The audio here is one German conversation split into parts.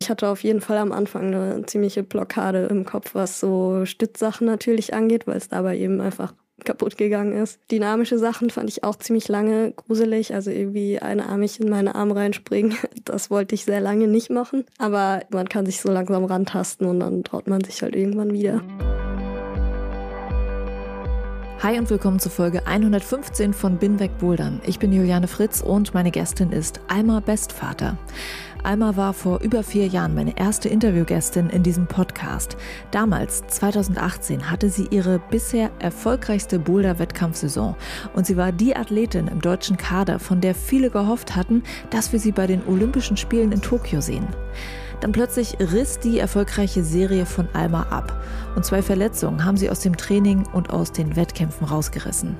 Ich hatte auf jeden Fall am Anfang eine ziemliche Blockade im Kopf, was so Stützsachen natürlich angeht, weil es dabei eben einfach kaputt gegangen ist. Dynamische Sachen fand ich auch ziemlich lange gruselig, also irgendwie einarmig in meine Arme reinspringen. Das wollte ich sehr lange nicht machen, aber man kann sich so langsam rantasten und dann traut man sich halt irgendwann wieder. Hi und willkommen zur Folge 115 von Binweg Bouldern. Ich bin Juliane Fritz und meine Gästin ist Alma Bestvater. Alma war vor über vier Jahren meine erste Interviewgästin in diesem Podcast. Damals, 2018, hatte sie ihre bisher erfolgreichste Boulder-Wettkampfsaison und sie war die Athletin im deutschen Kader, von der viele gehofft hatten, dass wir sie bei den Olympischen Spielen in Tokio sehen. Dann plötzlich riss die erfolgreiche Serie von Alma ab und zwei Verletzungen haben sie aus dem Training und aus den Wettkämpfen rausgerissen.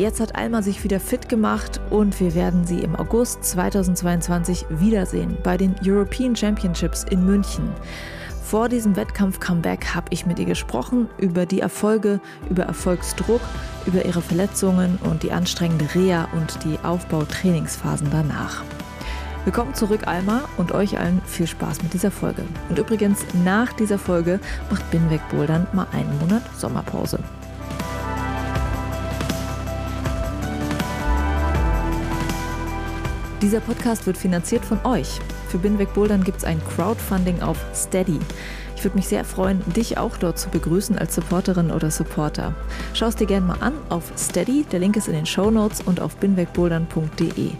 Jetzt hat Alma sich wieder fit gemacht und wir werden sie im August 2022 wiedersehen bei den European Championships in München. Vor diesem Wettkampf-Comeback habe ich mit ihr gesprochen über die Erfolge, über Erfolgsdruck, über ihre Verletzungen und die anstrengende Reha und die Aufbautrainingsphasen danach. Willkommen zurück, Alma, und euch allen viel Spaß mit dieser Folge. Und übrigens, nach dieser Folge macht Binweg Bouldern mal einen Monat Sommerpause. Dieser Podcast wird finanziert von euch. Für Binweg Bouldern gibt es ein Crowdfunding auf Steady. Ich würde mich sehr freuen, dich auch dort zu begrüßen als Supporterin oder Supporter. Schau es dir gerne mal an auf Steady, der Link ist in den Show Notes und auf binwegbouldern.de.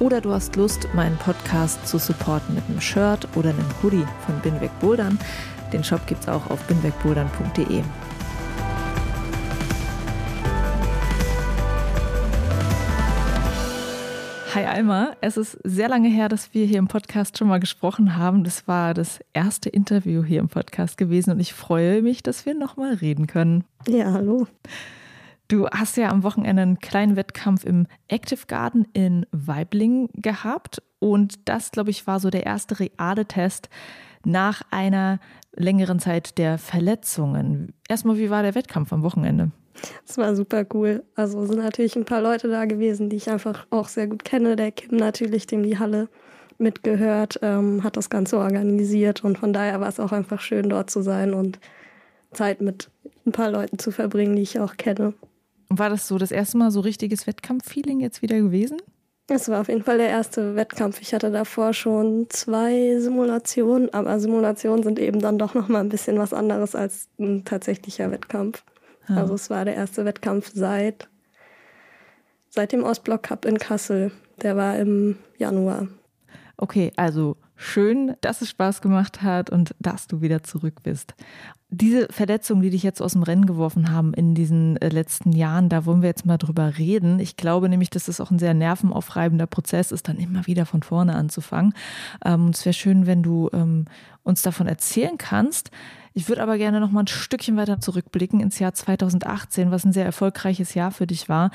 Oder du hast Lust, meinen Podcast zu supporten mit einem Shirt oder einem Hoodie von Binweg Bouldern. Den Shop gibt es auch auf binwegbouldern.de. Hi Alma, es ist sehr lange her, dass wir hier im Podcast schon mal gesprochen haben. Das war das erste Interview hier im Podcast gewesen und ich freue mich, dass wir nochmal reden können. Ja, hallo. Du hast ja am Wochenende einen kleinen Wettkampf im Active Garden in Weibling gehabt und das, glaube ich, war so der erste reale Test nach einer längeren Zeit der Verletzungen. Erstmal, wie war der Wettkampf am Wochenende? Es war super cool. Also sind natürlich ein paar Leute da gewesen, die ich einfach auch sehr gut kenne. Der Kim natürlich, dem die Halle mitgehört, ähm, hat das Ganze organisiert und von daher war es auch einfach schön, dort zu sein und Zeit mit ein paar Leuten zu verbringen, die ich auch kenne. War das so das erste Mal so richtiges Wettkampf-Feeling jetzt wieder gewesen? Es war auf jeden Fall der erste Wettkampf. Ich hatte davor schon zwei Simulationen, aber Simulationen sind eben dann doch noch mal ein bisschen was anderes als ein tatsächlicher Wettkampf. Ja. Also es war der erste Wettkampf seit, seit dem Ostblock Cup in Kassel. Der war im Januar. Okay, also schön, dass es Spaß gemacht hat und dass du wieder zurück bist. Diese Verletzungen, die dich jetzt aus dem Rennen geworfen haben in diesen äh, letzten Jahren, da wollen wir jetzt mal drüber reden. Ich glaube nämlich, dass es auch ein sehr nervenaufreibender Prozess ist, dann immer wieder von vorne anzufangen. Ähm, es wäre schön, wenn du ähm, uns davon erzählen kannst. Ich würde aber gerne noch mal ein Stückchen weiter zurückblicken ins Jahr 2018, was ein sehr erfolgreiches Jahr für dich war.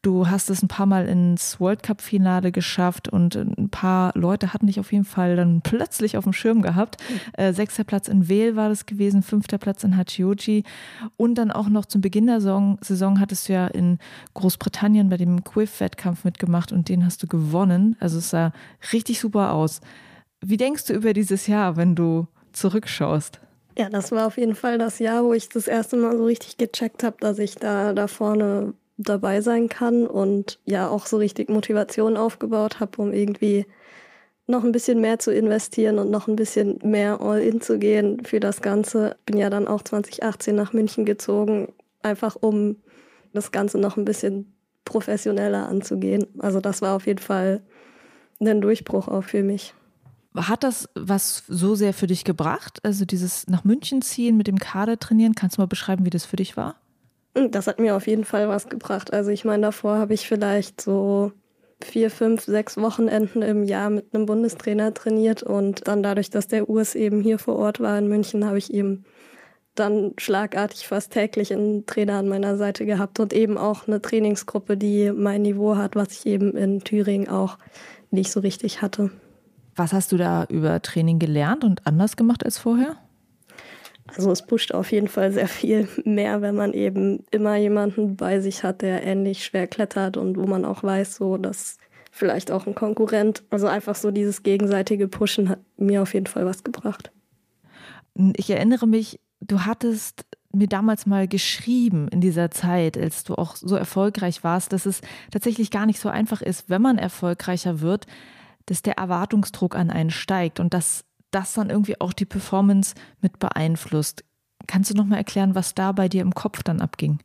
Du hast es ein paar Mal ins World Cup Finale geschafft und ein paar Leute hatten dich auf jeden Fall dann plötzlich auf dem Schirm gehabt. Äh, sechster Platz in Weil war das gewesen, fünfter Platz in Hachioji und dann auch noch zum Beginn der Saison, Saison hattest du ja in Großbritannien bei dem Quiff-Wettkampf mitgemacht und den hast du gewonnen. Also es sah richtig super aus. Wie denkst du über dieses Jahr, wenn du zurückschaust? Ja, das war auf jeden Fall das Jahr, wo ich das erste Mal so richtig gecheckt habe, dass ich da, da vorne dabei sein kann und ja auch so richtig Motivation aufgebaut habe, um irgendwie noch ein bisschen mehr zu investieren und noch ein bisschen mehr All-In zu gehen für das Ganze. Bin ja dann auch 2018 nach München gezogen, einfach um das Ganze noch ein bisschen professioneller anzugehen. Also das war auf jeden Fall ein Durchbruch auch für mich. Hat das was so sehr für dich gebracht? Also dieses nach München ziehen, mit dem Kader trainieren, kannst du mal beschreiben, wie das für dich war? Das hat mir auf jeden Fall was gebracht. Also ich meine, davor habe ich vielleicht so vier, fünf, sechs Wochenenden im Jahr mit einem Bundestrainer trainiert und dann dadurch, dass der Urs eben hier vor Ort war in München, habe ich eben dann schlagartig fast täglich einen Trainer an meiner Seite gehabt und eben auch eine Trainingsgruppe, die mein Niveau hat, was ich eben in Thüringen auch nicht so richtig hatte. Was hast du da über Training gelernt und anders gemacht als vorher? Also es pusht auf jeden Fall sehr viel mehr, wenn man eben immer jemanden bei sich hat, der ähnlich schwer klettert und wo man auch weiß, so dass vielleicht auch ein Konkurrent, also einfach so dieses gegenseitige Pushen hat mir auf jeden Fall was gebracht. Ich erinnere mich, du hattest mir damals mal geschrieben in dieser Zeit, als du auch so erfolgreich warst, dass es tatsächlich gar nicht so einfach ist, wenn man erfolgreicher wird, dass der Erwartungsdruck an einen steigt und dass das dann irgendwie auch die Performance mit beeinflusst. Kannst du noch mal erklären, was da bei dir im Kopf dann abging?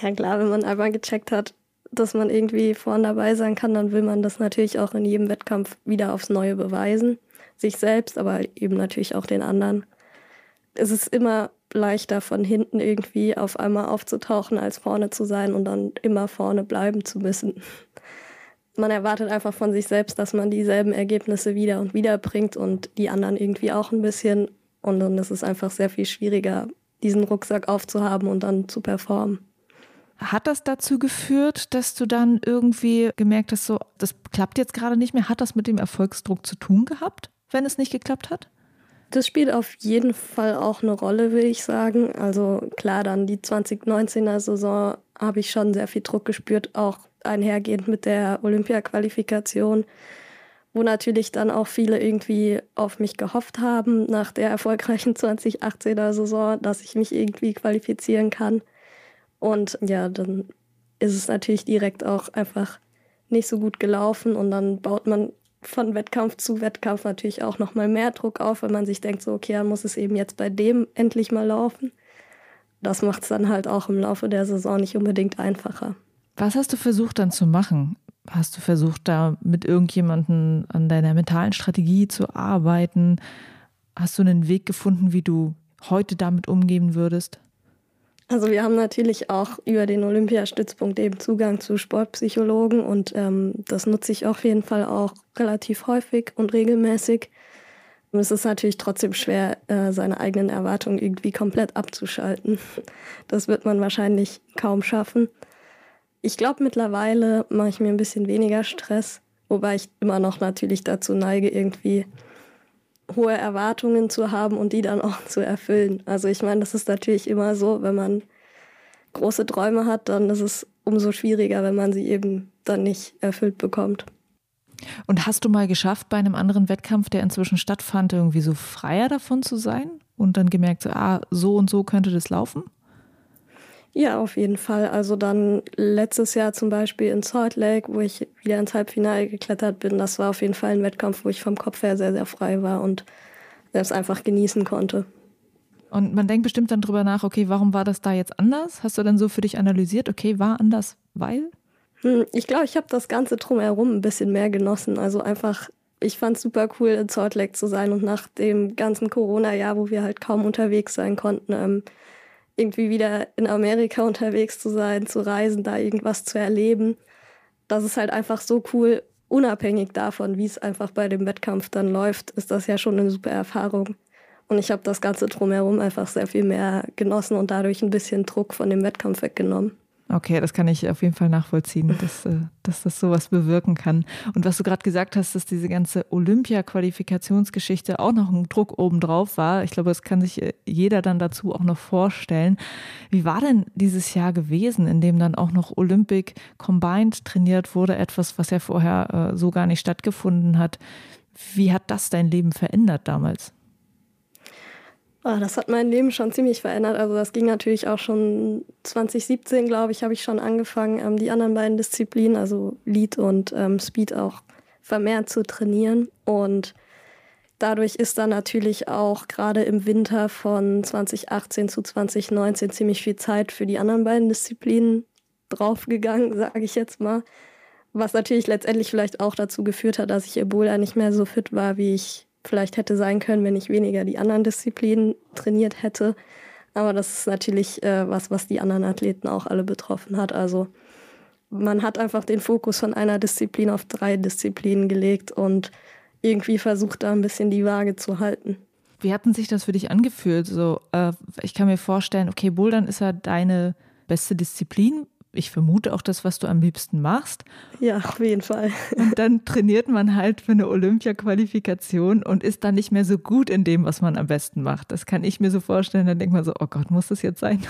Ja klar, wenn man einmal gecheckt hat, dass man irgendwie vorne dabei sein kann, dann will man das natürlich auch in jedem Wettkampf wieder aufs Neue beweisen. Sich selbst, aber eben natürlich auch den anderen. Es ist immer leichter von hinten irgendwie auf einmal aufzutauchen, als vorne zu sein und dann immer vorne bleiben zu müssen man erwartet einfach von sich selbst, dass man dieselben Ergebnisse wieder und wieder bringt und die anderen irgendwie auch ein bisschen. Und dann ist es einfach sehr viel schwieriger, diesen Rucksack aufzuhaben und dann zu performen. Hat das dazu geführt, dass du dann irgendwie gemerkt hast, so, das klappt jetzt gerade nicht mehr? Hat das mit dem Erfolgsdruck zu tun gehabt, wenn es nicht geklappt hat? Das spielt auf jeden Fall auch eine Rolle, würde ich sagen. Also klar, dann die 2019er Saison habe ich schon sehr viel Druck gespürt, auch einhergehend mit der Olympia-Qualifikation, wo natürlich dann auch viele irgendwie auf mich gehofft haben nach der erfolgreichen 2018er Saison, dass ich mich irgendwie qualifizieren kann. Und ja, dann ist es natürlich direkt auch einfach nicht so gut gelaufen und dann baut man von Wettkampf zu Wettkampf natürlich auch noch mal mehr Druck auf, wenn man sich denkt, so okay, dann muss es eben jetzt bei dem endlich mal laufen. Das macht es dann halt auch im Laufe der Saison nicht unbedingt einfacher. Was hast du versucht dann zu machen? Hast du versucht, da mit irgendjemandem an deiner mentalen Strategie zu arbeiten? Hast du einen Weg gefunden, wie du heute damit umgehen würdest? Also wir haben natürlich auch über den Olympiastützpunkt eben Zugang zu Sportpsychologen und ähm, das nutze ich auf jeden Fall auch relativ häufig und regelmäßig. Und es ist natürlich trotzdem schwer, äh, seine eigenen Erwartungen irgendwie komplett abzuschalten. Das wird man wahrscheinlich kaum schaffen. Ich glaube, mittlerweile mache ich mir ein bisschen weniger Stress, wobei ich immer noch natürlich dazu neige, irgendwie hohe Erwartungen zu haben und die dann auch zu erfüllen. Also ich meine, das ist natürlich immer so, wenn man große Träume hat, dann ist es umso schwieriger, wenn man sie eben dann nicht erfüllt bekommt. Und hast du mal geschafft, bei einem anderen Wettkampf, der inzwischen stattfand, irgendwie so freier davon zu sein und dann gemerkt, ah, so und so könnte das laufen? Ja, auf jeden Fall. Also dann letztes Jahr zum Beispiel in Salt Lake, wo ich wieder ins Halbfinale geklettert bin, das war auf jeden Fall ein Wettkampf, wo ich vom Kopf her sehr, sehr frei war und selbst einfach genießen konnte. Und man denkt bestimmt dann drüber nach, okay, warum war das da jetzt anders? Hast du dann so für dich analysiert, okay, war anders, weil? Hm, ich glaube, ich habe das Ganze drumherum ein bisschen mehr genossen. Also einfach, ich fand es super cool, in Salt Lake zu sein und nach dem ganzen Corona-Jahr, wo wir halt kaum unterwegs sein konnten, ähm, irgendwie wieder in Amerika unterwegs zu sein, zu reisen, da irgendwas zu erleben. Das ist halt einfach so cool, unabhängig davon, wie es einfach bei dem Wettkampf dann läuft, ist das ja schon eine super Erfahrung. Und ich habe das Ganze drumherum einfach sehr viel mehr genossen und dadurch ein bisschen Druck von dem Wettkampf weggenommen. Okay, das kann ich auf jeden Fall nachvollziehen, dass, äh, dass das sowas bewirken kann. Und was du gerade gesagt hast, dass diese ganze Olympia-Qualifikationsgeschichte auch noch ein Druck obendrauf war. Ich glaube, das kann sich äh, jeder dann dazu auch noch vorstellen. Wie war denn dieses Jahr gewesen, in dem dann auch noch Olympic Combined trainiert wurde, etwas, was ja vorher äh, so gar nicht stattgefunden hat? Wie hat das dein Leben verändert damals? Oh, das hat mein Leben schon ziemlich verändert. Also das ging natürlich auch schon 2017, glaube ich, habe ich schon angefangen, ähm, die anderen beiden Disziplinen, also Lead und ähm, Speed auch vermehrt zu trainieren. Und dadurch ist dann natürlich auch gerade im Winter von 2018 zu 2019 ziemlich viel Zeit für die anderen beiden Disziplinen draufgegangen, sage ich jetzt mal. Was natürlich letztendlich vielleicht auch dazu geführt hat, dass ich Ebola nicht mehr so fit war, wie ich vielleicht hätte sein können, wenn ich weniger die anderen Disziplinen trainiert hätte. Aber das ist natürlich äh, was, was die anderen Athleten auch alle betroffen hat. Also man hat einfach den Fokus von einer Disziplin auf drei Disziplinen gelegt und irgendwie versucht da ein bisschen die Waage zu halten. Wie hatten sich das für dich angefühlt? So, äh, ich kann mir vorstellen, okay, Bouldern ist ja deine beste Disziplin. Ich vermute auch das, was du am liebsten machst. Ja, auf jeden Fall. Und dann trainiert man halt für eine Olympia-Qualifikation und ist dann nicht mehr so gut in dem, was man am besten macht. Das kann ich mir so vorstellen. Dann denkt man so, oh Gott, muss das jetzt sein?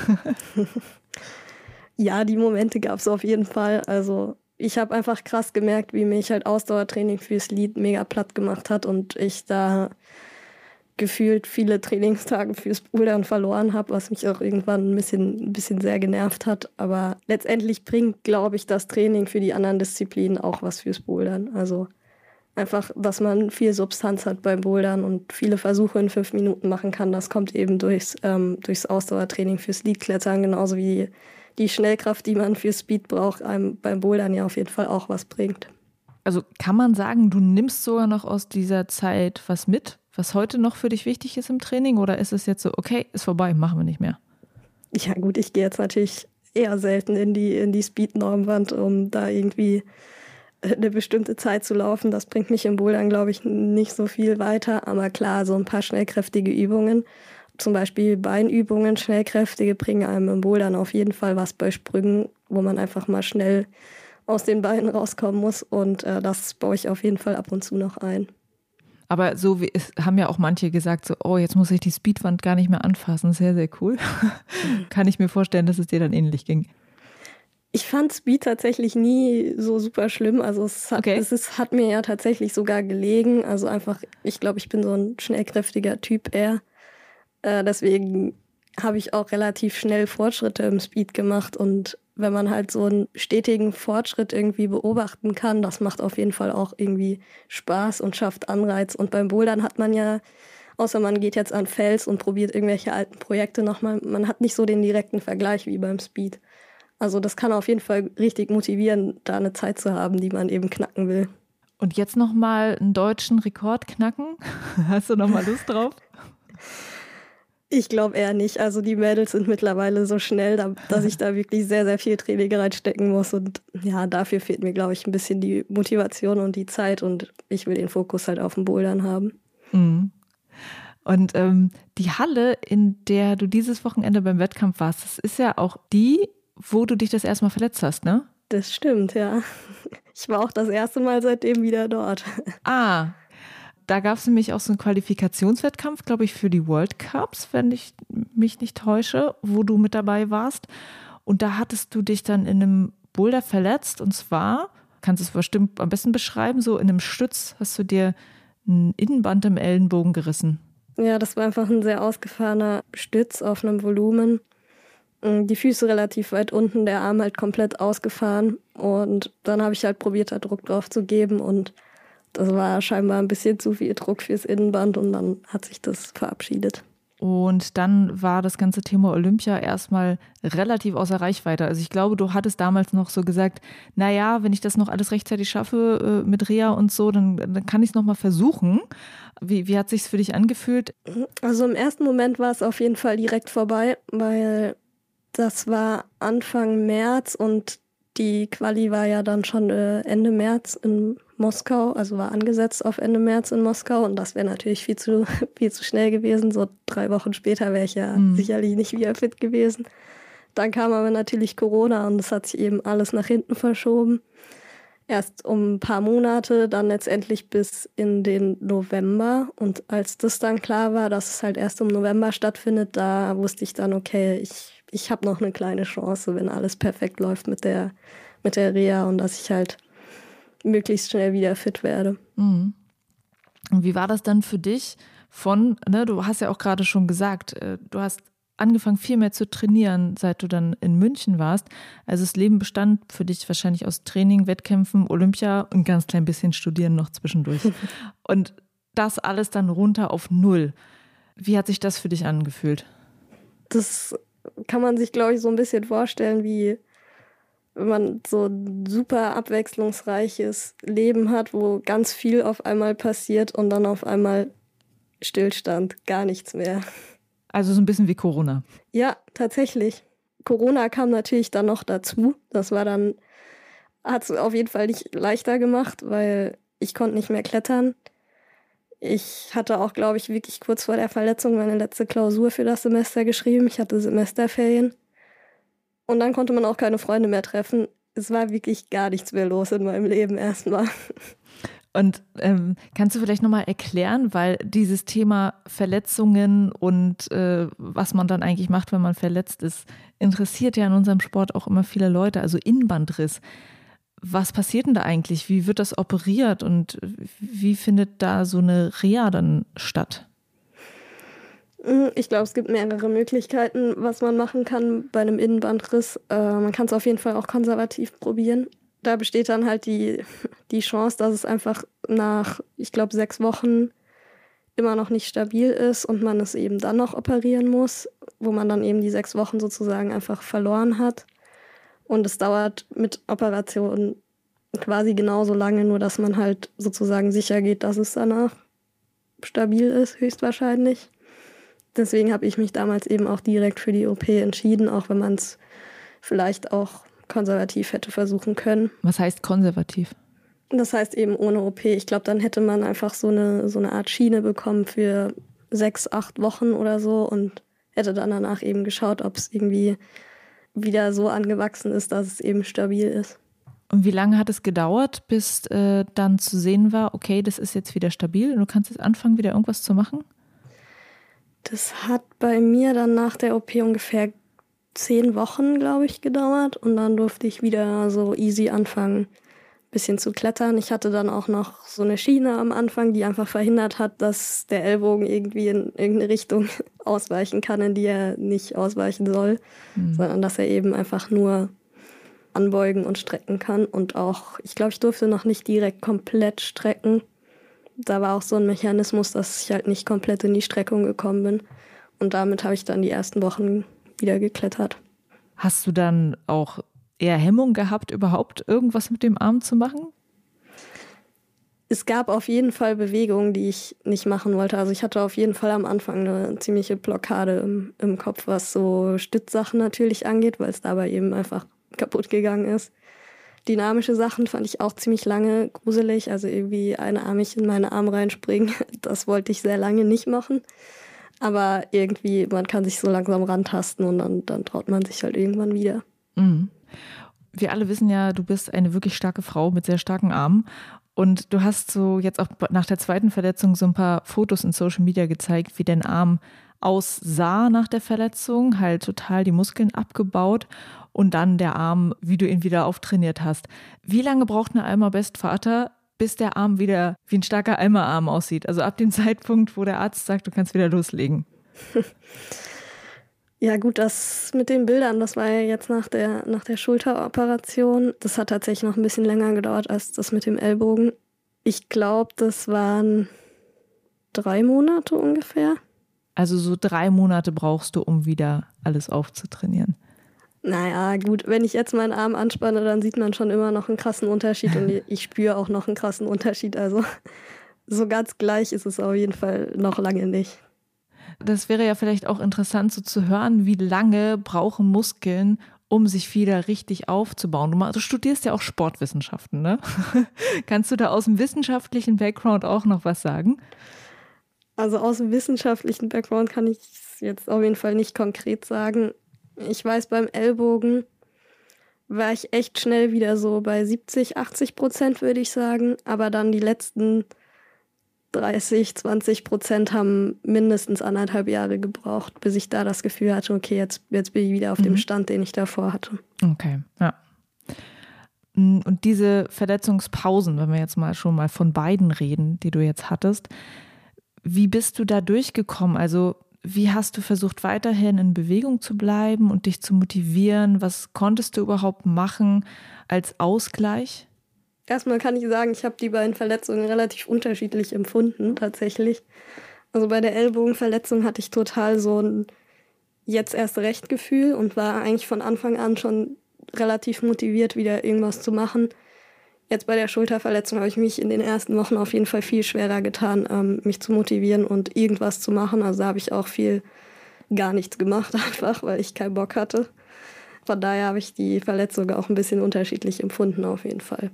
ja, die Momente gab es auf jeden Fall. Also ich habe einfach krass gemerkt, wie mich halt Ausdauertraining fürs Lied mega platt gemacht hat und ich da gefühlt viele Trainingstage fürs Bouldern verloren habe, was mich auch irgendwann ein bisschen, ein bisschen sehr genervt hat. Aber letztendlich bringt, glaube ich, das Training für die anderen Disziplinen auch was fürs Bouldern. Also einfach, dass man viel Substanz hat beim Bouldern und viele Versuche in fünf Minuten machen kann, das kommt eben durchs, ähm, durchs Ausdauertraining fürs Leadklettern, genauso wie die Schnellkraft, die man für Speed braucht, einem beim Bouldern ja auf jeden Fall auch was bringt. Also kann man sagen, du nimmst sogar noch aus dieser Zeit was mit, was heute noch für dich wichtig ist im Training? Oder ist es jetzt so, okay, ist vorbei, machen wir nicht mehr? Ja, gut, ich gehe jetzt natürlich eher selten in die, in die Speed-Normwand, um da irgendwie eine bestimmte Zeit zu laufen. Das bringt mich im Bouldern, glaube ich, nicht so viel weiter. Aber klar, so ein paar schnellkräftige Übungen, zum Beispiel Beinübungen, schnellkräftige, bringen einem im Bouldern auf jeden Fall was bei Sprüngen, wo man einfach mal schnell aus den Beinen rauskommen muss. Und äh, das baue ich auf jeden Fall ab und zu noch ein. Aber so wie es haben ja auch manche gesagt, so, oh, jetzt muss ich die Speedwand gar nicht mehr anfassen. Sehr, sehr cool. Kann ich mir vorstellen, dass es dir dann ähnlich ging. Ich fand Speed tatsächlich nie so super schlimm. Also es hat, okay. es ist, hat mir ja tatsächlich sogar gelegen. Also einfach, ich glaube, ich bin so ein schnellkräftiger Typ eher. Äh, deswegen habe ich auch relativ schnell Fortschritte im Speed gemacht und wenn man halt so einen stetigen Fortschritt irgendwie beobachten kann, das macht auf jeden Fall auch irgendwie Spaß und schafft Anreiz. Und beim Bouldern hat man ja, außer man geht jetzt an Fels und probiert irgendwelche alten Projekte nochmal, man hat nicht so den direkten Vergleich wie beim Speed. Also das kann auf jeden Fall richtig motivieren, da eine Zeit zu haben, die man eben knacken will. Und jetzt nochmal einen deutschen Rekord knacken? Hast du nochmal Lust drauf? Ich glaube eher nicht. Also die Mädels sind mittlerweile so schnell, dass ich da wirklich sehr, sehr viel Training reinstecken muss. Und ja, dafür fehlt mir, glaube ich, ein bisschen die Motivation und die Zeit. Und ich will den Fokus halt auf dem Bouldern haben. Mhm. Und ähm, die Halle, in der du dieses Wochenende beim Wettkampf warst, das ist ja auch die, wo du dich das erste Mal verletzt hast, ne? Das stimmt, ja. Ich war auch das erste Mal seitdem wieder dort. Ah, da gab es nämlich auch so einen Qualifikationswettkampf, glaube ich, für die World Cups, wenn ich mich nicht täusche, wo du mit dabei warst. Und da hattest du dich dann in einem Boulder verletzt. Und zwar, kannst du es bestimmt am besten beschreiben, so in einem Stütz hast du dir ein Innenband im Ellenbogen gerissen. Ja, das war einfach ein sehr ausgefahrener Stütz auf einem Volumen. Die Füße relativ weit unten, der Arm halt komplett ausgefahren. Und dann habe ich halt probiert, da Druck drauf zu geben und das war scheinbar ein bisschen zu viel Druck fürs Innenband und dann hat sich das verabschiedet. Und dann war das ganze Thema Olympia erstmal relativ außer Reichweite. Also ich glaube, du hattest damals noch so gesagt, naja, wenn ich das noch alles rechtzeitig schaffe äh, mit Rea und so, dann, dann kann ich es nochmal versuchen. Wie, wie hat sich für dich angefühlt? Also im ersten Moment war es auf jeden Fall direkt vorbei, weil das war Anfang März und die Quali war ja dann schon äh, Ende März in Moskau, also war angesetzt auf Ende März in Moskau und das wäre natürlich viel zu, viel zu schnell gewesen. So drei Wochen später wäre ich ja mhm. sicherlich nicht wieder fit gewesen. Dann kam aber natürlich Corona und es hat sich eben alles nach hinten verschoben. Erst um ein paar Monate, dann letztendlich bis in den November. Und als das dann klar war, dass es halt erst im November stattfindet, da wusste ich dann, okay, ich ich habe noch eine kleine Chance, wenn alles perfekt läuft mit der, mit der Reha und dass ich halt möglichst schnell wieder fit werde. Mhm. Und wie war das dann für dich von, ne, du hast ja auch gerade schon gesagt, äh, du hast angefangen viel mehr zu trainieren, seit du dann in München warst. Also das Leben bestand für dich wahrscheinlich aus Training, Wettkämpfen, Olympia und ganz klein bisschen Studieren noch zwischendurch. und das alles dann runter auf Null. Wie hat sich das für dich angefühlt? Das kann man sich, glaube ich, so ein bisschen vorstellen, wie wenn man so ein super abwechslungsreiches Leben hat, wo ganz viel auf einmal passiert und dann auf einmal Stillstand, gar nichts mehr. Also so ein bisschen wie Corona. Ja, tatsächlich. Corona kam natürlich dann noch dazu. Das war dann, hat es auf jeden Fall nicht leichter gemacht, weil ich konnte nicht mehr klettern. Ich hatte auch, glaube ich, wirklich kurz vor der Verletzung meine letzte Klausur für das Semester geschrieben. Ich hatte Semesterferien. Und dann konnte man auch keine Freunde mehr treffen. Es war wirklich gar nichts mehr los in meinem Leben erstmal. Und ähm, kannst du vielleicht nochmal erklären, weil dieses Thema Verletzungen und äh, was man dann eigentlich macht, wenn man verletzt ist, interessiert ja in unserem Sport auch immer viele Leute. Also Innenbandriss. Was passiert denn da eigentlich? Wie wird das operiert und wie findet da so eine Reha dann statt? Hm, ich glaube, es gibt mehrere Möglichkeiten, was man machen kann bei einem Innenbandriss. Äh, man kann es auf jeden Fall auch konservativ probieren da besteht dann halt die, die Chance, dass es einfach nach, ich glaube, sechs Wochen immer noch nicht stabil ist und man es eben dann noch operieren muss, wo man dann eben die sechs Wochen sozusagen einfach verloren hat. Und es dauert mit Operationen quasi genauso lange, nur dass man halt sozusagen sicher geht, dass es danach stabil ist, höchstwahrscheinlich. Deswegen habe ich mich damals eben auch direkt für die OP entschieden, auch wenn man es vielleicht auch konservativ hätte versuchen können. Was heißt konservativ? Das heißt eben ohne OP. Ich glaube, dann hätte man einfach so eine, so eine Art Schiene bekommen für sechs, acht Wochen oder so und hätte dann danach eben geschaut, ob es irgendwie wieder so angewachsen ist, dass es eben stabil ist. Und wie lange hat es gedauert, bis äh, dann zu sehen war, okay, das ist jetzt wieder stabil und du kannst jetzt anfangen, wieder irgendwas zu machen? Das hat bei mir dann nach der OP ungefähr zehn Wochen, glaube ich, gedauert. Und dann durfte ich wieder so easy anfangen, bisschen zu klettern. Ich hatte dann auch noch so eine Schiene am Anfang, die einfach verhindert hat, dass der Ellbogen irgendwie in irgendeine Richtung ausweichen kann, in die er nicht ausweichen soll, mhm. sondern dass er eben einfach nur anbeugen und strecken kann. Und auch, ich glaube, ich durfte noch nicht direkt komplett strecken. Da war auch so ein Mechanismus, dass ich halt nicht komplett in die Streckung gekommen bin. Und damit habe ich dann die ersten Wochen wieder geklettert. Hast du dann auch eher Hemmung gehabt, überhaupt irgendwas mit dem Arm zu machen? Es gab auf jeden Fall Bewegungen, die ich nicht machen wollte. Also ich hatte auf jeden Fall am Anfang eine ziemliche Blockade im, im Kopf, was so Stützsachen natürlich angeht, weil es dabei eben einfach kaputt gegangen ist. Dynamische Sachen fand ich auch ziemlich lange gruselig. Also irgendwie einarmig in meine Arme reinspringen, das wollte ich sehr lange nicht machen. Aber irgendwie, man kann sich so langsam rantasten und dann, dann traut man sich halt irgendwann wieder. Mhm. Wir alle wissen ja, du bist eine wirklich starke Frau mit sehr starken Armen. Und du hast so jetzt auch nach der zweiten Verletzung so ein paar Fotos in Social Media gezeigt, wie dein Arm aussah nach der Verletzung, halt total die Muskeln abgebaut und dann der Arm, wie du ihn wieder auftrainiert hast. Wie lange braucht eine Alma Bestvater, bis der Arm wieder wie ein starker Eimerarm aussieht. Also ab dem Zeitpunkt, wo der Arzt sagt, du kannst wieder loslegen. Ja, gut, das mit den Bildern, das war ja jetzt nach der, nach der Schulteroperation. Das hat tatsächlich noch ein bisschen länger gedauert als das mit dem Ellbogen. Ich glaube, das waren drei Monate ungefähr. Also so drei Monate brauchst du, um wieder alles aufzutrainieren. Naja, gut, wenn ich jetzt meinen Arm anspanne, dann sieht man schon immer noch einen krassen Unterschied und ich spüre auch noch einen krassen Unterschied. Also so ganz gleich ist es auf jeden Fall noch lange nicht. Das wäre ja vielleicht auch interessant so zu hören, wie lange brauchen Muskeln, um sich wieder richtig aufzubauen. Du, studierst ja auch Sportwissenschaften, ne? Kannst du da aus dem wissenschaftlichen Background auch noch was sagen? Also aus dem wissenschaftlichen Background kann ich es jetzt auf jeden Fall nicht konkret sagen. Ich weiß, beim Ellbogen war ich echt schnell wieder so bei 70, 80 Prozent, würde ich sagen. Aber dann die letzten 30, 20 Prozent haben mindestens anderthalb Jahre gebraucht, bis ich da das Gefühl hatte, okay, jetzt, jetzt bin ich wieder auf mhm. dem Stand, den ich davor hatte. Okay, ja. Mm, und diese Verletzungspausen, wenn wir jetzt mal schon mal von beiden reden, die du jetzt hattest, wie bist du da durchgekommen? Also wie hast du versucht, weiterhin in Bewegung zu bleiben und dich zu motivieren? Was konntest du überhaupt machen als Ausgleich? Erstmal kann ich sagen, ich habe die beiden Verletzungen relativ unterschiedlich empfunden, tatsächlich. Also bei der Ellbogenverletzung hatte ich total so ein jetzt erst recht Gefühl und war eigentlich von Anfang an schon relativ motiviert, wieder irgendwas zu machen. Jetzt bei der Schulterverletzung habe ich mich in den ersten Wochen auf jeden Fall viel schwerer getan, ähm, mich zu motivieren und irgendwas zu machen. Also da habe ich auch viel gar nichts gemacht, einfach weil ich keinen Bock hatte. Von daher habe ich die Verletzung auch ein bisschen unterschiedlich empfunden, auf jeden Fall.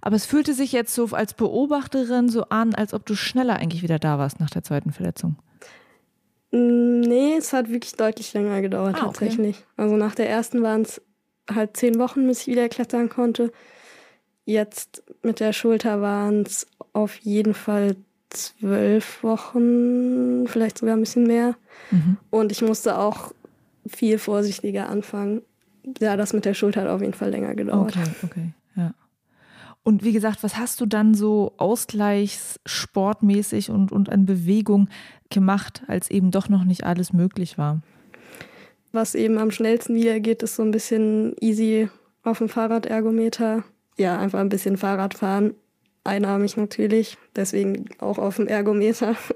Aber es fühlte sich jetzt so als Beobachterin so an, als ob du schneller eigentlich wieder da warst nach der zweiten Verletzung. Mm, nee, es hat wirklich deutlich länger gedauert ah, tatsächlich. Okay. Also nach der ersten waren es halt zehn Wochen, bis ich wieder klettern konnte. Jetzt mit der Schulter waren es auf jeden Fall zwölf Wochen, vielleicht sogar ein bisschen mehr. Mhm. Und ich musste auch viel vorsichtiger anfangen. Ja, das mit der Schulter hat auf jeden Fall länger gedauert. Okay, okay. Und wie gesagt, was hast du dann so ausgleichssportmäßig und, und an Bewegung gemacht, als eben doch noch nicht alles möglich war? Was eben am schnellsten wieder geht, ist so ein bisschen easy auf dem Fahrradergometer. Ja, einfach ein bisschen Fahrrad fahren. Einarmig natürlich, deswegen auch auf dem Ergometer.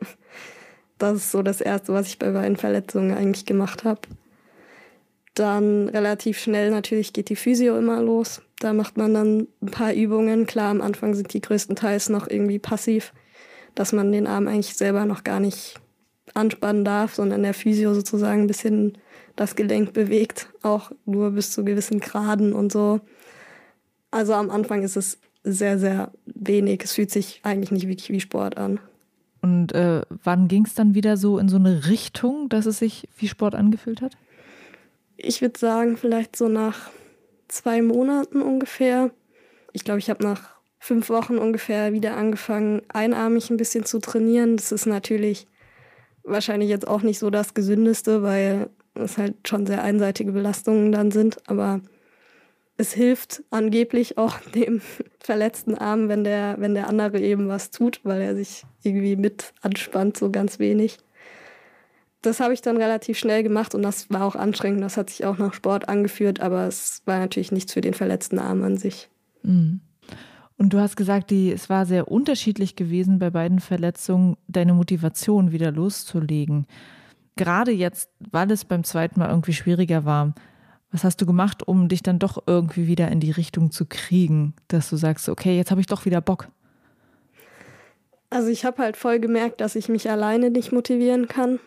Das ist so das Erste, was ich bei beiden Verletzungen eigentlich gemacht habe. Dann relativ schnell natürlich geht die Physio immer los. Da macht man dann ein paar Übungen. Klar, am Anfang sind die größtenteils noch irgendwie passiv, dass man den Arm eigentlich selber noch gar nicht anspannen darf, sondern der Physio sozusagen ein bisschen das Gelenk bewegt, auch nur bis zu gewissen Graden und so. Also am Anfang ist es sehr, sehr wenig. Es fühlt sich eigentlich nicht wirklich wie Sport an. Und äh, wann ging es dann wieder so in so eine Richtung, dass es sich wie Sport angefühlt hat? ich würde sagen, vielleicht so nach zwei Monaten ungefähr. Ich glaube, ich habe nach fünf Wochen ungefähr wieder angefangen, einarmig ein bisschen zu trainieren. Das ist natürlich wahrscheinlich jetzt auch nicht so das Gesündeste, weil es halt schon sehr einseitige Belastungen dann sind. Aber es hilft angeblich auch dem verletzten Arm, wenn der, wenn der andere eben was tut, weil er sich irgendwie mit anspannt, so ganz wenig das habe ich dann relativ schnell gemacht und das war auch anstrengend. Das hat sich auch nach Sport angeführt, aber es war natürlich nichts für den verletzten Arm an sich. Mhm. Und du hast gesagt, die, es war sehr unterschiedlich gewesen bei beiden Verletzungen, deine Motivation wieder loszulegen. Gerade jetzt, weil es beim zweiten Mal irgendwie schwieriger war, was hast du gemacht, um dich dann doch irgendwie wieder in die Richtung zu kriegen, dass du sagst, okay, jetzt habe ich doch wieder Bock? Also ich habe halt voll gemerkt, dass ich mich alleine nicht motivieren kann.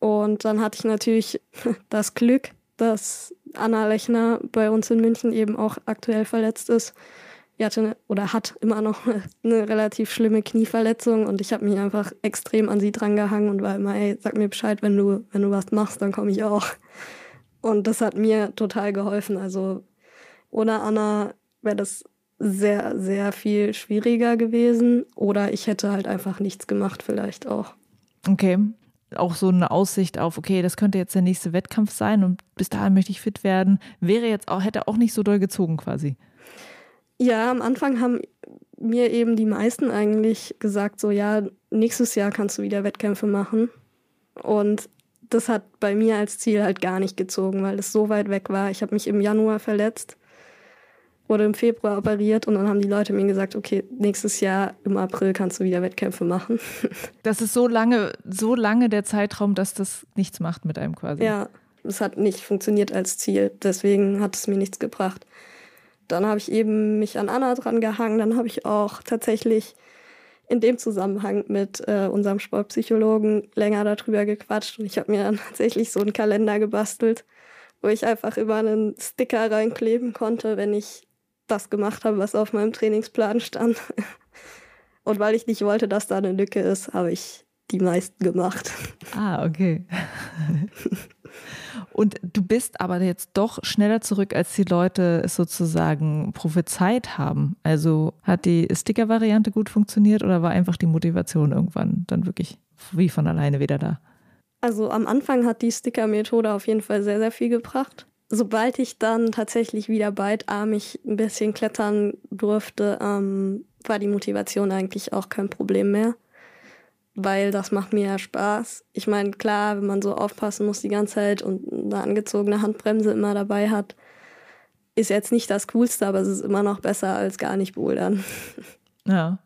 Und dann hatte ich natürlich das Glück, dass Anna Lechner bei uns in München eben auch aktuell verletzt ist. Die hatte eine, oder hat immer noch eine relativ schlimme Knieverletzung und ich habe mich einfach extrem an sie drangehangen und war immer, ey, sag mir Bescheid, wenn du, wenn du was machst, dann komme ich auch. Und das hat mir total geholfen. Also ohne Anna wäre das sehr, sehr viel schwieriger gewesen oder ich hätte halt einfach nichts gemacht, vielleicht auch. Okay auch so eine Aussicht auf, okay, das könnte jetzt der nächste Wettkampf sein und bis dahin möchte ich fit werden, wäre jetzt auch, hätte auch nicht so doll gezogen quasi. Ja, am Anfang haben mir eben die meisten eigentlich gesagt, so ja, nächstes Jahr kannst du wieder Wettkämpfe machen. Und das hat bei mir als Ziel halt gar nicht gezogen, weil es so weit weg war. Ich habe mich im Januar verletzt wurde im Februar operiert und dann haben die Leute mir gesagt, okay, nächstes Jahr im April kannst du wieder Wettkämpfe machen. Das ist so lange, so lange der Zeitraum, dass das nichts macht mit einem quasi. Ja, es hat nicht funktioniert als Ziel, deswegen hat es mir nichts gebracht. Dann habe ich eben mich an Anna dran gehangen, dann habe ich auch tatsächlich in dem Zusammenhang mit äh, unserem Sportpsychologen länger darüber gequatscht und ich habe mir dann tatsächlich so einen Kalender gebastelt, wo ich einfach über einen Sticker reinkleben konnte, wenn ich das gemacht habe, was auf meinem Trainingsplan stand. Und weil ich nicht wollte, dass da eine Lücke ist, habe ich die meisten gemacht. Ah, okay. Und du bist aber jetzt doch schneller zurück, als die Leute es sozusagen prophezeit haben. Also hat die Sticker-Variante gut funktioniert oder war einfach die Motivation irgendwann dann wirklich wie von alleine wieder da? Also am Anfang hat die Sticker-Methode auf jeden Fall sehr, sehr viel gebracht sobald ich dann tatsächlich wieder beidarmig ein bisschen klettern durfte, ähm, war die Motivation eigentlich auch kein Problem mehr. Weil das macht mir ja Spaß. Ich meine, klar, wenn man so aufpassen muss die ganze Zeit und eine angezogene Handbremse immer dabei hat, ist jetzt nicht das Coolste, aber es ist immer noch besser als gar nicht bouldern. Ja.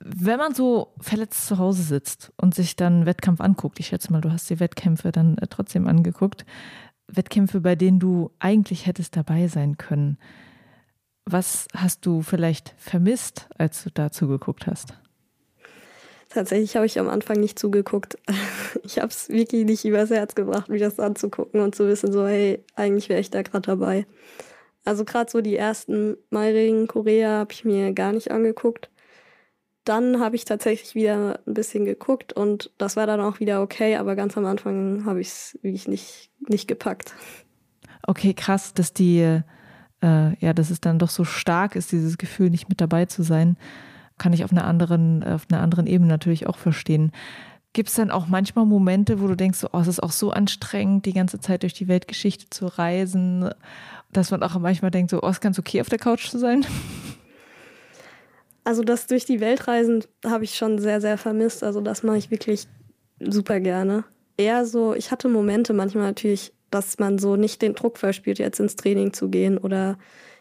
Wenn man so verletzt zu Hause sitzt und sich dann Wettkampf anguckt, ich schätze mal, du hast die Wettkämpfe dann äh, trotzdem angeguckt, Wettkämpfe, bei denen du eigentlich hättest dabei sein können. Was hast du vielleicht vermisst, als du da zugeguckt hast? Tatsächlich habe ich am Anfang nicht zugeguckt. Ich habe es wirklich nicht übers Herz gebracht, mir das anzugucken und zu wissen, so, hey, eigentlich wäre ich da gerade dabei. Also gerade so die ersten Meiregen Korea habe ich mir gar nicht angeguckt. Dann habe ich tatsächlich wieder ein bisschen geguckt und das war dann auch wieder okay, aber ganz am Anfang habe ich es wirklich nicht, nicht gepackt. Okay, krass, dass die, äh, ja, dass es dann doch so stark ist, dieses Gefühl, nicht mit dabei zu sein, kann ich auf einer anderen, auf einer anderen Ebene natürlich auch verstehen. Gibt es dann auch manchmal Momente, wo du denkst, oh, es ist auch so anstrengend, die ganze Zeit durch die Weltgeschichte zu reisen, dass man auch manchmal denkt, so, oh, ist ganz okay, auf der Couch zu sein? Also das durch die Weltreisen habe ich schon sehr, sehr vermisst. Also das mache ich wirklich super gerne. Eher so, ich hatte Momente manchmal natürlich, dass man so nicht den Druck verspürt, jetzt ins Training zu gehen oder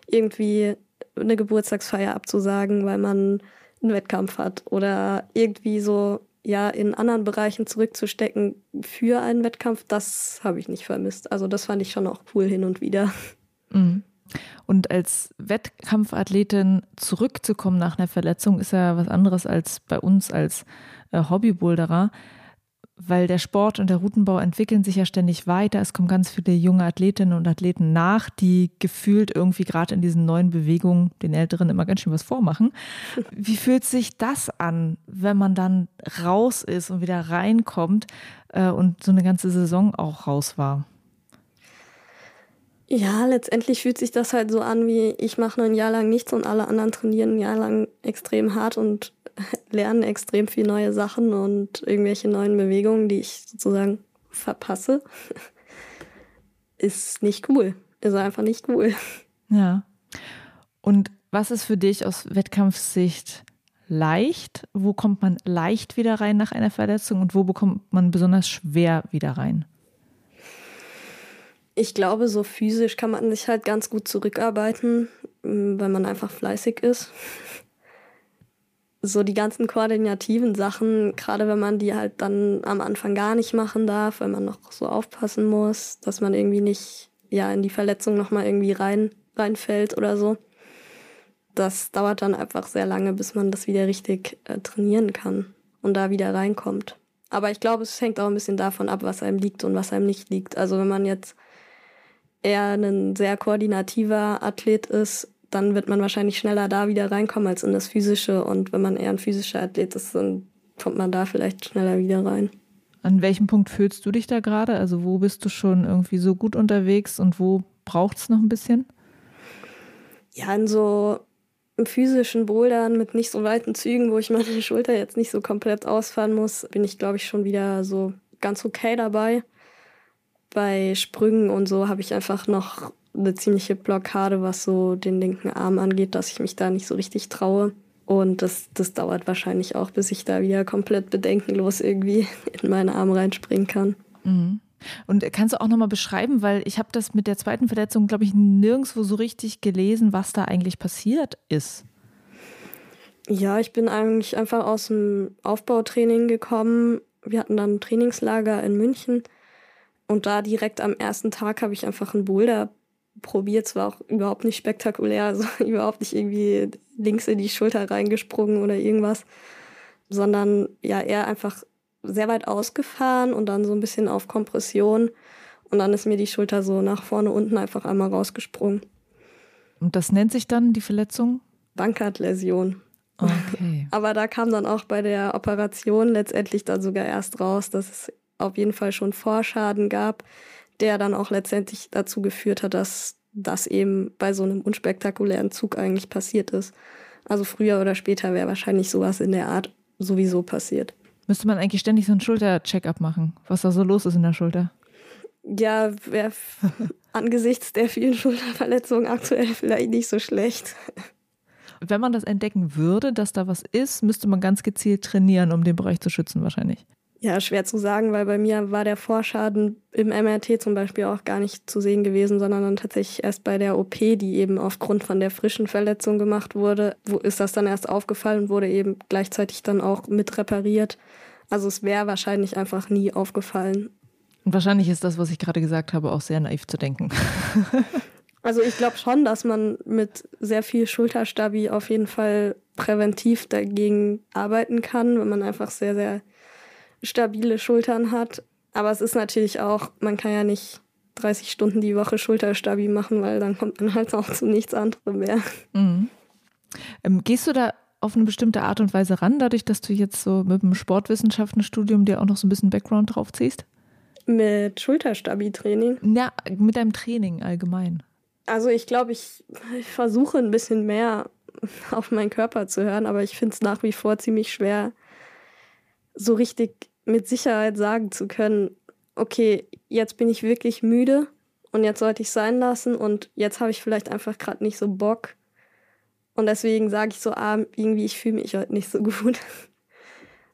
irgendwie eine Geburtstagsfeier abzusagen, weil man einen Wettkampf hat oder irgendwie so ja in anderen Bereichen zurückzustecken für einen Wettkampf, das habe ich nicht vermisst. Also das fand ich schon auch cool hin und wieder. Mhm. Und als Wettkampfathletin zurückzukommen nach einer Verletzung ist ja was anderes als bei uns als äh, Hobbyboulderer, weil der Sport und der Routenbau entwickeln sich ja ständig weiter. Es kommen ganz viele junge Athletinnen und Athleten nach, die gefühlt irgendwie gerade in diesen neuen Bewegungen den Älteren immer ganz schön was vormachen. Wie fühlt sich das an, wenn man dann raus ist und wieder reinkommt äh, und so eine ganze Saison auch raus war? Ja, letztendlich fühlt sich das halt so an, wie ich mache ein Jahr lang nichts und alle anderen trainieren ein Jahr lang extrem hart und lernen extrem viel neue Sachen und irgendwelche neuen Bewegungen, die ich sozusagen verpasse. Ist nicht cool. Ist einfach nicht cool. Ja. Und was ist für dich aus Wettkampfsicht leicht? Wo kommt man leicht wieder rein nach einer Verletzung und wo bekommt man besonders schwer wieder rein? Ich glaube, so physisch kann man sich halt ganz gut zurückarbeiten, mm, wenn man einfach fleißig ist. So die ganzen koordinativen Sachen, gerade wenn man die halt dann am Anfang gar nicht machen darf, weil man noch so aufpassen muss, dass man irgendwie nicht ja in die Verletzung nochmal irgendwie rein reinfällt oder so. Das dauert dann einfach sehr lange, bis man das wieder richtig äh, trainieren kann und da wieder reinkommt. Aber ich glaube, es hängt auch ein bisschen davon ab, was einem liegt und was einem nicht liegt. Also wenn man jetzt eher ein sehr koordinativer Athlet ist, dann wird man wahrscheinlich schneller da wieder reinkommen als in das Physische. Und wenn man eher ein physischer Athlet ist, dann kommt man da vielleicht schneller wieder rein. An welchem Punkt fühlst du dich da gerade? Also wo bist du schon irgendwie so gut unterwegs und wo braucht es noch ein bisschen? Ja, in so physischen Bouldern mit nicht so weiten Zügen, wo ich meine Schulter jetzt nicht so komplett ausfahren muss, bin ich, glaube ich, schon wieder so ganz okay dabei bei Sprüngen und so habe ich einfach noch eine ziemliche Blockade, was so den linken Arm angeht, dass ich mich da nicht so richtig traue. Und das, das dauert wahrscheinlich auch, bis ich da wieder komplett bedenkenlos irgendwie in meinen Arm reinspringen kann. Mhm. Und kannst du auch nochmal beschreiben, weil ich habe das mit der zweiten Verletzung, glaube ich, nirgendwo so richtig gelesen, was da eigentlich passiert ist. Ja, ich bin eigentlich einfach aus dem Aufbautraining gekommen. Wir hatten dann ein Trainingslager in München und da direkt am ersten Tag habe ich einfach einen Boulder probiert. Es war auch überhaupt nicht spektakulär, also überhaupt nicht irgendwie links in die Schulter reingesprungen oder irgendwas, sondern ja eher einfach sehr weit ausgefahren und dann so ein bisschen auf Kompression. Und dann ist mir die Schulter so nach vorne unten einfach einmal rausgesprungen. Und das nennt sich dann die Verletzung? Bankart-Läsion. Okay. Aber da kam dann auch bei der Operation letztendlich dann sogar erst raus, dass es auf jeden Fall schon Vorschaden gab, der dann auch letztendlich dazu geführt hat, dass das eben bei so einem unspektakulären Zug eigentlich passiert ist. Also früher oder später wäre wahrscheinlich sowas in der Art sowieso passiert. Müsste man eigentlich ständig so einen Schulter-Check-up machen, was da so los ist in der Schulter? Ja, wäre angesichts der vielen Schulterverletzungen aktuell vielleicht nicht so schlecht. Wenn man das entdecken würde, dass da was ist, müsste man ganz gezielt trainieren, um den Bereich zu schützen wahrscheinlich. Ja, schwer zu sagen, weil bei mir war der Vorschaden im MRT zum Beispiel auch gar nicht zu sehen gewesen, sondern dann tatsächlich erst bei der OP, die eben aufgrund von der frischen Verletzung gemacht wurde, wo ist das dann erst aufgefallen und wurde eben gleichzeitig dann auch mit repariert. Also es wäre wahrscheinlich einfach nie aufgefallen. Und wahrscheinlich ist das, was ich gerade gesagt habe, auch sehr naiv zu denken. also ich glaube schon, dass man mit sehr viel Schulterstabi auf jeden Fall präventiv dagegen arbeiten kann, wenn man einfach sehr, sehr stabile Schultern hat. Aber es ist natürlich auch, man kann ja nicht 30 Stunden die Woche Schulterstabi machen, weil dann kommt man halt auch zu nichts anderem mehr. Mhm. Ähm, gehst du da auf eine bestimmte Art und Weise ran, dadurch, dass du jetzt so mit dem Sportwissenschaftenstudium dir auch noch so ein bisschen Background draufziehst? Mit Schulterstabi-Training? Ja, mit deinem Training allgemein. Also ich glaube, ich, ich versuche ein bisschen mehr auf meinen Körper zu hören, aber ich finde es nach wie vor ziemlich schwer, so richtig mit Sicherheit sagen zu können, okay, jetzt bin ich wirklich müde und jetzt sollte ich sein lassen und jetzt habe ich vielleicht einfach gerade nicht so Bock. Und deswegen sage ich so, ah, irgendwie, ich fühle mich heute nicht so gut.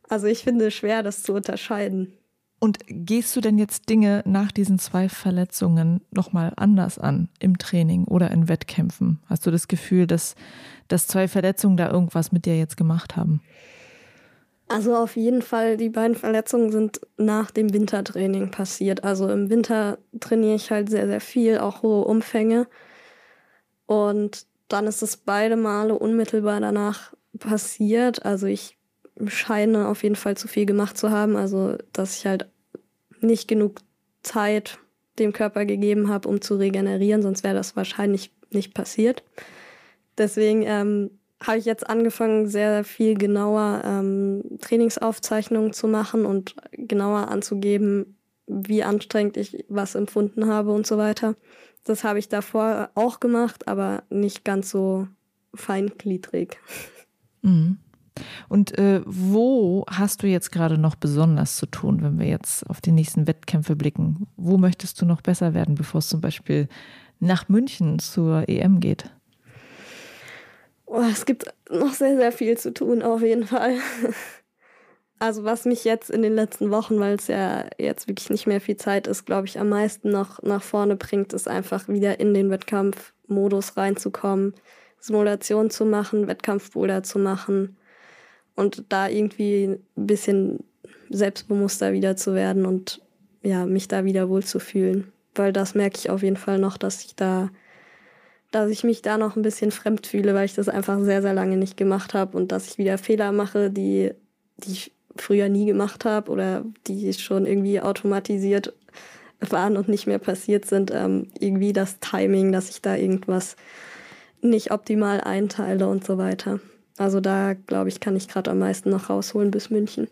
Also ich finde es schwer, das zu unterscheiden. Und gehst du denn jetzt Dinge nach diesen zwei Verletzungen nochmal anders an im Training oder in Wettkämpfen? Hast du das Gefühl, dass, dass zwei Verletzungen da irgendwas mit dir jetzt gemacht haben? Also auf jeden Fall, die beiden Verletzungen sind nach dem Wintertraining passiert. Also im Winter trainiere ich halt sehr, sehr viel, auch hohe Umfänge. Und dann ist es beide Male unmittelbar danach passiert. Also ich scheine auf jeden Fall zu viel gemacht zu haben. Also, dass ich halt nicht genug Zeit dem Körper gegeben habe, um zu regenerieren, sonst wäre das wahrscheinlich nicht passiert. Deswegen ähm, habe ich jetzt angefangen, sehr viel genauer ähm, Trainingsaufzeichnungen zu machen und genauer anzugeben, wie anstrengend ich was empfunden habe und so weiter. Das habe ich davor auch gemacht, aber nicht ganz so feingliedrig. Mhm. Und äh, wo hast du jetzt gerade noch besonders zu tun, wenn wir jetzt auf die nächsten Wettkämpfe blicken? Wo möchtest du noch besser werden, bevor es zum Beispiel nach München zur EM geht? Oh, es gibt noch sehr, sehr viel zu tun, auf jeden Fall. Also was mich jetzt in den letzten Wochen, weil es ja jetzt wirklich nicht mehr viel Zeit ist, glaube ich, am meisten noch nach vorne bringt, ist einfach wieder in den Wettkampfmodus reinzukommen, Simulation zu machen, Wettkampfboulder zu machen und da irgendwie ein bisschen selbstbewusster wieder zu werden und ja, mich da wieder wohlzufühlen. Weil das merke ich auf jeden Fall noch, dass ich da, dass ich mich da noch ein bisschen fremd fühle, weil ich das einfach sehr, sehr lange nicht gemacht habe und dass ich wieder Fehler mache, die, die ich früher nie gemacht habe oder die schon irgendwie automatisiert waren und nicht mehr passiert sind. Ähm, irgendwie das Timing, dass ich da irgendwas nicht optimal einteile und so weiter. Also da, glaube ich, kann ich gerade am meisten noch rausholen bis München.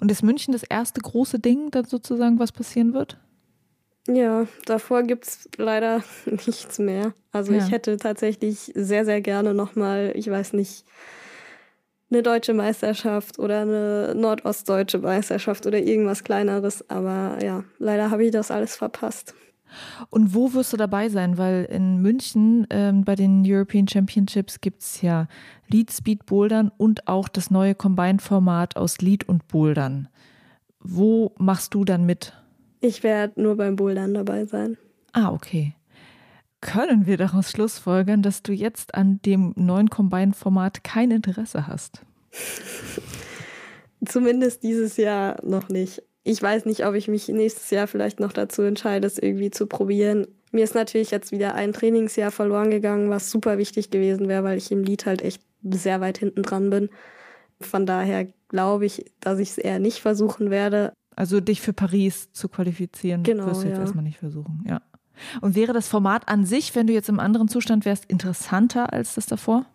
Und ist München das erste große Ding, dann sozusagen, was passieren wird? Ja, davor gibt es leider nichts mehr. Also ja. ich hätte tatsächlich sehr, sehr gerne nochmal, ich weiß nicht, eine deutsche Meisterschaft oder eine nordostdeutsche Meisterschaft oder irgendwas kleineres. Aber ja, leider habe ich das alles verpasst. Und wo wirst du dabei sein? Weil in München ähm, bei den European Championships gibt es ja Lead Speed Bouldern und auch das neue Combined-Format aus Lead und Bouldern. Wo machst du dann mit? Ich werde nur beim Bouldern dabei sein. Ah, okay. Können wir daraus schlussfolgern, dass du jetzt an dem neuen Combined-Format kein Interesse hast? Zumindest dieses Jahr noch nicht ich weiß nicht, ob ich mich nächstes Jahr vielleicht noch dazu entscheide, es irgendwie zu probieren. Mir ist natürlich jetzt wieder ein Trainingsjahr verloren gegangen, was super wichtig gewesen wäre, weil ich im Lied halt echt sehr weit hinten dran bin. Von daher glaube ich, dass ich es eher nicht versuchen werde. Also dich für Paris zu qualifizieren, genau, wirst du jetzt ja. erstmal nicht versuchen, ja. Und wäre das Format an sich, wenn du jetzt im anderen Zustand wärst, interessanter als das davor?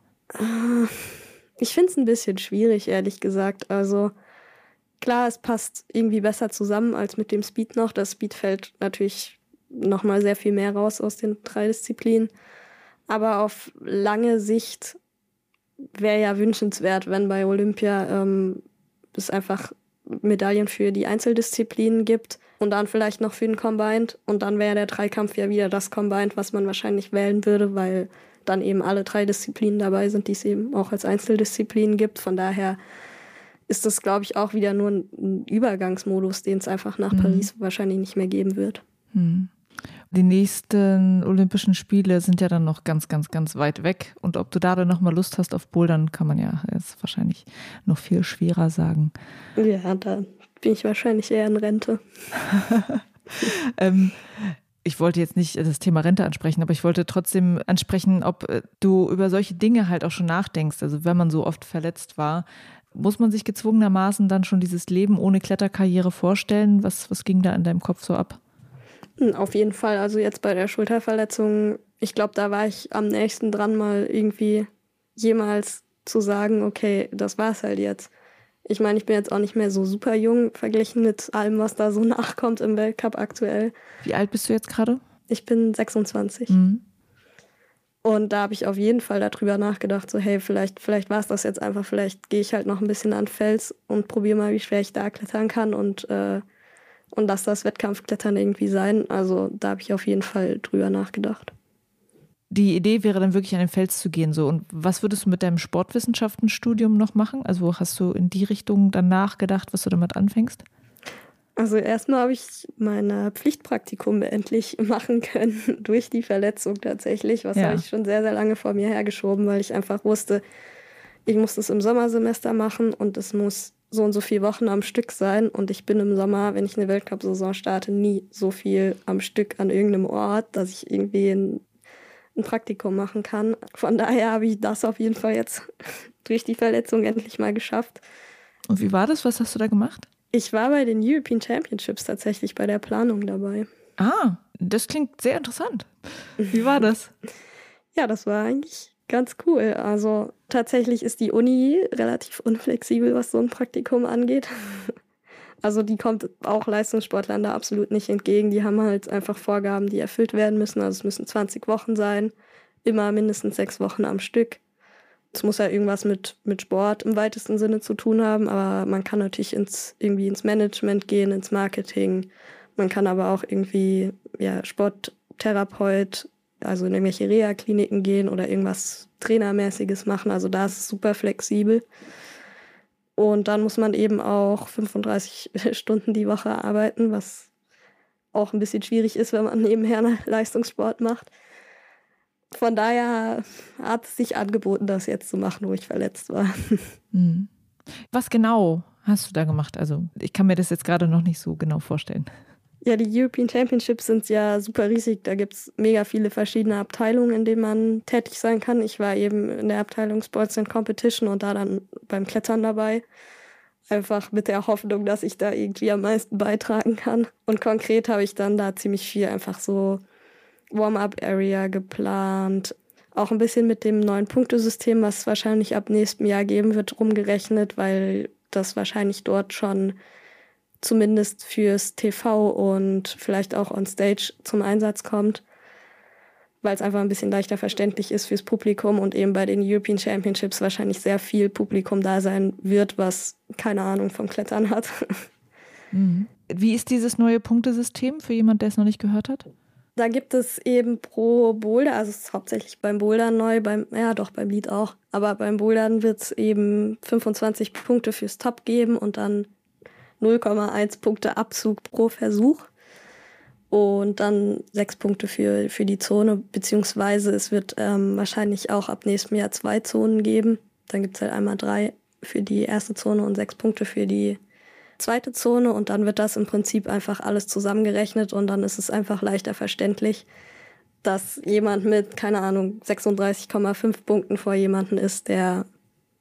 Ich finde es ein bisschen schwierig, ehrlich gesagt. Also Klar, es passt irgendwie besser zusammen als mit dem Speed noch. Das Speed fällt natürlich nochmal sehr viel mehr raus aus den drei Disziplinen. Aber auf lange Sicht wäre ja wünschenswert, wenn bei Olympia ähm, es einfach Medaillen für die Einzeldisziplinen gibt und dann vielleicht noch für den Combined. Und dann wäre der Dreikampf ja wieder das Combined, was man wahrscheinlich wählen würde, weil dann eben alle drei Disziplinen dabei sind, die es eben auch als Einzeldisziplinen gibt. Von daher ist das, glaube ich, auch wieder nur ein Übergangsmodus, den es einfach nach mhm. Paris wahrscheinlich nicht mehr geben wird. Mhm. Die nächsten Olympischen Spiele sind ja dann noch ganz, ganz, ganz weit weg. Und ob du da dann nochmal Lust hast auf Bouldern, kann man ja jetzt wahrscheinlich noch viel schwerer sagen. Ja, da bin ich wahrscheinlich eher in Rente. ähm, ich wollte jetzt nicht das Thema Rente ansprechen, aber ich wollte trotzdem ansprechen, ob äh, du über solche Dinge halt auch schon nachdenkst. Also wenn man so oft verletzt war, muss man sich gezwungenermaßen dann schon dieses Leben ohne Kletterkarriere vorstellen? Was, was ging da in deinem Kopf so ab? Auf jeden Fall. Also jetzt bei der Schulterverletzung, ich glaube, da war ich am nächsten dran, mal irgendwie jemals zu sagen, okay, das war's halt jetzt. Ich meine, ich bin jetzt auch nicht mehr so super jung verglichen mit allem, was da so nachkommt im Weltcup aktuell. Wie alt bist du jetzt gerade? Ich bin 26. Mhm. Und da habe ich auf jeden Fall darüber nachgedacht, so hey, vielleicht, vielleicht war es das jetzt einfach, vielleicht gehe ich halt noch ein bisschen an Fels und probiere mal, wie schwer ich da klettern kann und, äh, und lass das Wettkampfklettern irgendwie sein. Also da habe ich auf jeden Fall drüber nachgedacht. Die Idee wäre dann wirklich an den Fels zu gehen. So. Und was würdest du mit deinem Sportwissenschaftenstudium noch machen? Also hast du in die Richtung danach gedacht, was du damit anfängst? Also erstmal habe ich mein Pflichtpraktikum endlich machen können durch die Verletzung tatsächlich. Was ja. habe ich schon sehr, sehr lange vor mir hergeschoben, weil ich einfach wusste, ich muss das im Sommersemester machen und es muss so und so viele Wochen am Stück sein. Und ich bin im Sommer, wenn ich eine Weltcup-Saison starte, nie so viel am Stück an irgendeinem Ort, dass ich irgendwie ein, ein Praktikum machen kann. Von daher habe ich das auf jeden Fall jetzt durch die Verletzung endlich mal geschafft. Und wie war das? Was hast du da gemacht? Ich war bei den European Championships tatsächlich bei der Planung dabei. Ah, das klingt sehr interessant. Wie war das? ja, das war eigentlich ganz cool. Also tatsächlich ist die Uni relativ unflexibel, was so ein Praktikum angeht. Also die kommt auch Leistungssportlern da absolut nicht entgegen. Die haben halt einfach Vorgaben, die erfüllt werden müssen. Also es müssen 20 Wochen sein, immer mindestens sechs Wochen am Stück. Es muss ja irgendwas mit, mit Sport im weitesten Sinne zu tun haben, aber man kann natürlich ins, irgendwie ins Management gehen, ins Marketing. Man kann aber auch irgendwie ja, Sporttherapeut, also in irgendwelche Reha-Kliniken gehen oder irgendwas Trainermäßiges machen. Also da ist es super flexibel. Und dann muss man eben auch 35 Stunden die Woche arbeiten, was auch ein bisschen schwierig ist, wenn man nebenher Leistungssport macht von daher hat es sich angeboten, das jetzt zu machen, wo ich verletzt war. Hm. Was genau hast du da gemacht? Also ich kann mir das jetzt gerade noch nicht so genau vorstellen. Ja, die European Championships sind ja super riesig. Da gibt es mega viele verschiedene Abteilungen, in denen man tätig sein kann. Ich war eben in der Abteilung Sports and Competition und da dann beim Klettern dabei. Einfach mit der Hoffnung, dass ich da irgendwie am meisten beitragen kann. Und konkret habe ich dann da ziemlich viel einfach so Warm-up-Area geplant. Auch ein bisschen mit dem neuen Punktesystem, was es wahrscheinlich ab nächstem Jahr geben wird, rumgerechnet, weil das wahrscheinlich dort schon zumindest fürs TV und vielleicht auch on Stage zum Einsatz kommt, weil es einfach ein bisschen leichter verständlich ist fürs Publikum und eben bei den European Championships wahrscheinlich sehr viel Publikum da sein wird, was keine Ahnung vom Klettern hat. Mhm. Wie ist dieses neue Punktesystem für jemand, der es noch nicht gehört hat? Da gibt es eben pro Boulder, also es ist hauptsächlich beim Bouldern neu, beim, ja doch, beim Lied auch, aber beim Bouldern wird es eben 25 Punkte fürs Top geben und dann 0,1 Punkte Abzug pro Versuch und dann sechs Punkte für, für die Zone, beziehungsweise es wird ähm, wahrscheinlich auch ab nächstem Jahr zwei Zonen geben. Dann gibt es halt einmal drei für die erste Zone und sechs Punkte für die zweite Zone und dann wird das im Prinzip einfach alles zusammengerechnet und dann ist es einfach leichter verständlich, dass jemand mit, keine Ahnung, 36,5 Punkten vor jemanden ist, der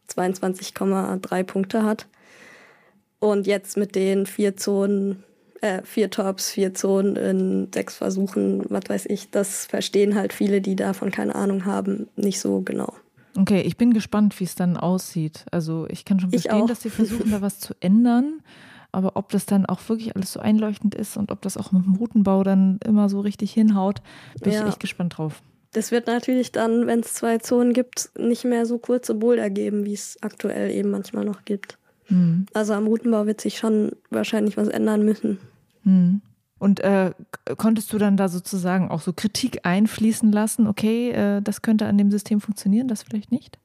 22,3 Punkte hat. Und jetzt mit den vier Zonen, äh, vier Tops, vier Zonen in sechs Versuchen, was weiß ich, das verstehen halt viele, die davon keine Ahnung haben, nicht so genau. Okay, ich bin gespannt, wie es dann aussieht. Also ich kann schon verstehen, dass sie versuchen, da was zu ändern. Aber ob das dann auch wirklich alles so einleuchtend ist und ob das auch mit dem Routenbau dann immer so richtig hinhaut, bin ja. ich echt gespannt drauf. Das wird natürlich dann, wenn es zwei Zonen gibt, nicht mehr so kurze Boulder geben, wie es aktuell eben manchmal noch gibt. Mhm. Also am Routenbau wird sich schon wahrscheinlich was ändern müssen. Mhm. Und äh, konntest du dann da sozusagen auch so Kritik einfließen lassen, okay, äh, das könnte an dem System funktionieren, das vielleicht nicht?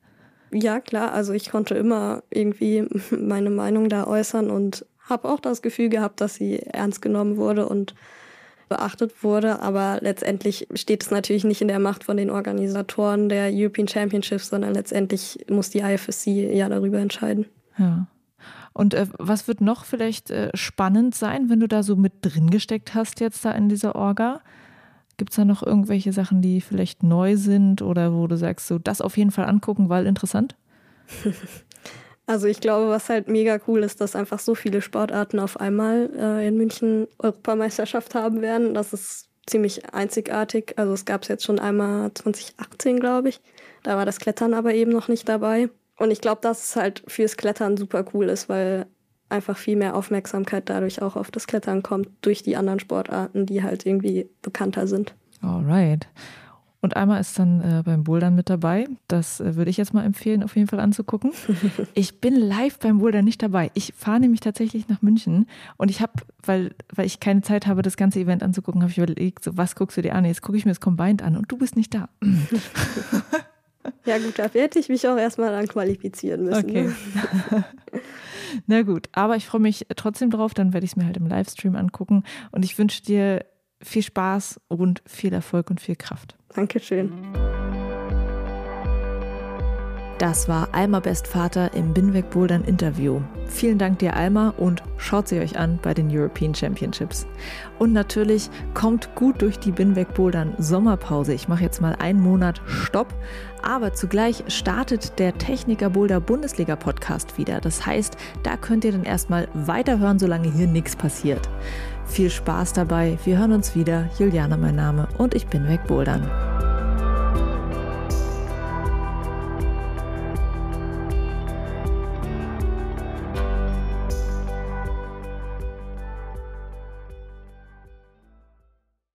Ja, klar. Also ich konnte immer irgendwie meine Meinung da äußern und habe auch das Gefühl gehabt, dass sie ernst genommen wurde und beachtet wurde. Aber letztendlich steht es natürlich nicht in der Macht von den Organisatoren der European Championships, sondern letztendlich muss die IFSC ja darüber entscheiden. Ja. Und äh, was wird noch vielleicht äh, spannend sein, wenn du da so mit drin gesteckt hast jetzt da in dieser Orga? Gibt es da noch irgendwelche Sachen, die vielleicht neu sind oder wo du sagst, so das auf jeden Fall angucken, weil interessant? Also ich glaube, was halt mega cool ist, dass einfach so viele Sportarten auf einmal äh, in München Europameisterschaft haben werden. Das ist ziemlich einzigartig. Also es gab es jetzt schon einmal 2018, glaube ich. Da war das Klettern aber eben noch nicht dabei. Und ich glaube, dass es halt fürs Klettern super cool ist, weil einfach viel mehr Aufmerksamkeit dadurch auch auf das Klettern kommt, durch die anderen Sportarten, die halt irgendwie bekannter sind. Alright. Und einmal ist dann äh, beim Bouldern mit dabei. Das äh, würde ich jetzt mal empfehlen, auf jeden Fall anzugucken. ich bin live beim Bouldern nicht dabei. Ich fahre nämlich tatsächlich nach München und ich habe, weil, weil ich keine Zeit habe, das ganze Event anzugucken, habe ich überlegt, so, was guckst du dir an? Jetzt gucke ich mir das Combined an und du bist nicht da. ja gut, dafür hätte ich mich auch erstmal dann qualifizieren müssen. Okay. Ne? Na gut, aber ich freue mich trotzdem drauf, dann werde ich es mir halt im Livestream angucken und ich wünsche dir viel Spaß und viel Erfolg und viel Kraft. Dankeschön. Das war Alma Bestvater im Binweg Bouldern Interview. Vielen Dank dir, Alma, und schaut sie euch an bei den European Championships. Und natürlich kommt gut durch die Binweg Bouldern Sommerpause. Ich mache jetzt mal einen Monat Stopp, aber zugleich startet der Techniker Boulder Bundesliga Podcast wieder. Das heißt, da könnt ihr dann erstmal weiterhören, solange hier nichts passiert. Viel Spaß dabei. Wir hören uns wieder. Juliane mein Name und ich bin weg Bouldern.